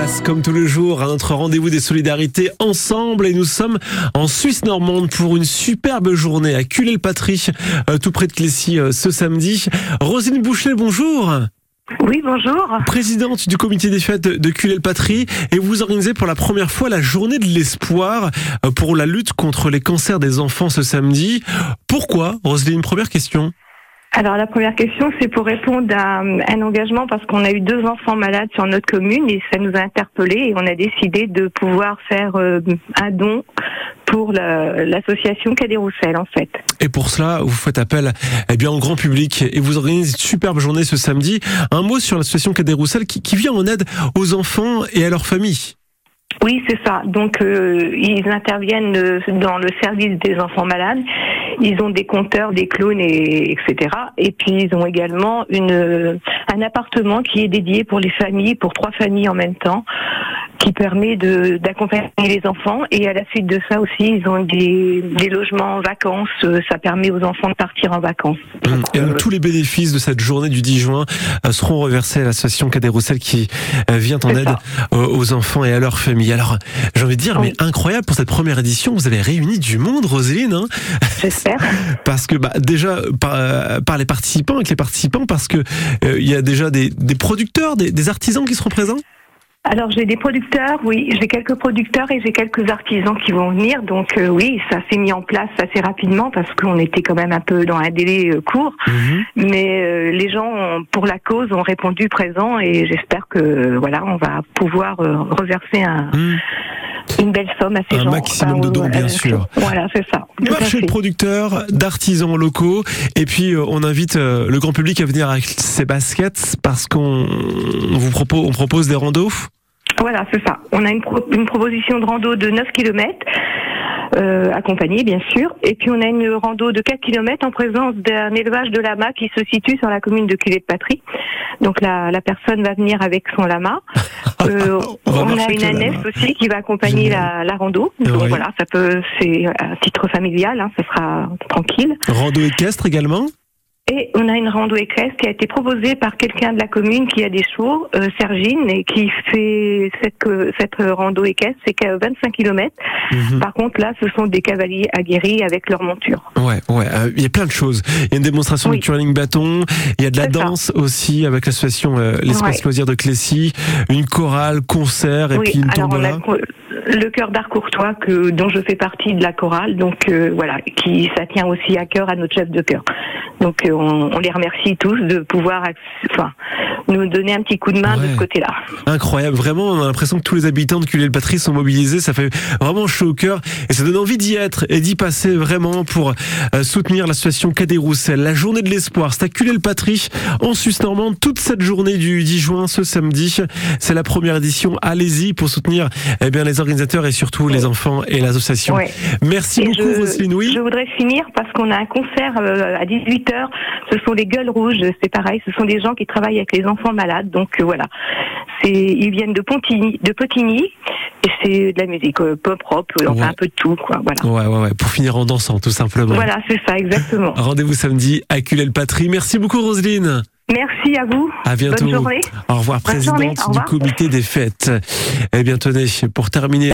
place, comme tous les jours, à notre rendez-vous des solidarités ensemble. Et nous sommes en Suisse normande pour une superbe journée à Culé-le-Patrie, euh, tout près de Clécy, euh, ce samedi. Rosine Bouchelet, bonjour. Oui, bonjour. Présidente du comité des fêtes de Culé-le-Patrie. Et vous organisez pour la première fois la journée de l'espoir euh, pour la lutte contre les cancers des enfants ce samedi. Pourquoi, Roselyne? Première question. Alors la première question, c'est pour répondre à un engagement parce qu'on a eu deux enfants malades sur notre commune et ça nous a interpellés et on a décidé de pouvoir faire euh, un don pour l'association Cadet Roussel en fait. Et pour cela, vous faites appel eh bien, au grand public et vous organisez une superbe journée ce samedi. Un mot sur l'association Cadet Roussel qui, qui vient en aide aux enfants et à leurs familles. Oui, c'est ça. Donc, euh, ils interviennent euh, dans le service des enfants malades. Ils ont des compteurs, des clones, et, etc. Et puis, ils ont également une, un appartement qui est dédié pour les familles, pour trois familles en même temps qui permet d'accompagner les enfants. Et à la suite de ça aussi, ils ont des, des logements en vacances. Ça permet aux enfants de partir en vacances. Mmh. et donc, tous les bénéfices de cette journée du 10 juin euh, seront reversés à l'association Cadet Roussel qui euh, vient en aide euh, aux enfants et à leurs familles. Alors, j'ai envie de dire, mais incroyable pour cette première édition, vous avez réuni du monde, Roselyne. Hein J'espère. parce que bah, déjà par, par, les participants, avec les participants, parce que il y a déjà des, des producteurs, des, des artisans qui seront présents? Alors j'ai des producteurs, oui, j'ai quelques producteurs et j'ai quelques artisans qui vont venir. Donc euh, oui, ça s'est mis en place assez rapidement parce qu'on était quand même un peu dans un délai euh, court. Mhm. Mais euh, les gens, pour la cause, ont répondu présent et j'espère que voilà, on va pouvoir reverser un. Mhm. Une belle somme à ces un gens. Un maximum de dons, bien sûr. Voilà, c'est ça. Marché de producteurs, d'artisans locaux, et puis on invite le grand public à venir avec ses baskets parce qu'on vous propose, on propose des randos. Voilà, c'est ça. On a une, une, proposition de rando de 9 km, euh, bien sûr, et puis on a une rando de 4 km en présence d'un élevage de lama qui se situe sur la commune de Culé-de-Patrie. Donc la, la, personne va venir avec son lama. Euh, on, a une ânesse aussi qui va accompagner la, la, rando. Donc voilà, ça peut, c'est à titre familial, hein, ça sera tranquille. Rando équestre également? Et on a une rando équestre qui a été proposée par quelqu'un de la commune qui a des chevaux, euh, Sergine, et qui fait cette, cette rando équestre, c'est qu'à 25 km. Mhm. Par contre, là, ce sont des cavaliers aguerris avec leur monture. Ouais, ouais, euh, il y a plein de choses. Il y a une démonstration de curling bâton, il y a de la danse aussi avec l'association euh, L'Espace Loisir de Clécy, une chorale, concert, et puis une tombola le cœur d'art courtois que dont je fais partie de la chorale, donc euh, voilà, qui ça tient aussi à cœur à notre chef de chœur. Donc euh, on, on, les remercie tous de pouvoir, enfin, nous donner un petit coup de main de ce côté-là. Incroyable, vraiment, on a l'impression que tous les habitants de Culé-le-Patrie sont mobilisés, ça fait vraiment chaud au cœur et ça donne envie d'y être et d'y passer vraiment pour euh, soutenir l'association Cadet Roussel. La journée de l'espoir, c'est à Culé-le-Patrie en Suisse normande toute cette journée du 10 juin ce samedi. C'est la première édition. Allez-y pour soutenir eh bien les organisateurs et surtout les enfants et l'association. Merci beaucoup je, Roselyne. Oui. Je voudrais finir parce qu'on a un concert euh, à 18h. Ce sont les gueules rouges, c'est pareil, ce sont des gens qui travaillent avec les enfants malades. Donc euh, voilà, c'est ils viennent de Pontigny, de Potigny et c'est de la musique euh, pop rock, enfin un peu de tout quoi. Voilà. Ouais ouais ouais, pour finir en dansant tout simplement. Voilà, c'est ça exactement. Rendez-vous samedi à Culel-Patrie. Merci beaucoup Roselyne. Merci à vous. À bientôt. Bonne journée. Au revoir, présidente du comité des fêtes. Eh bien, tenez, pour terminer.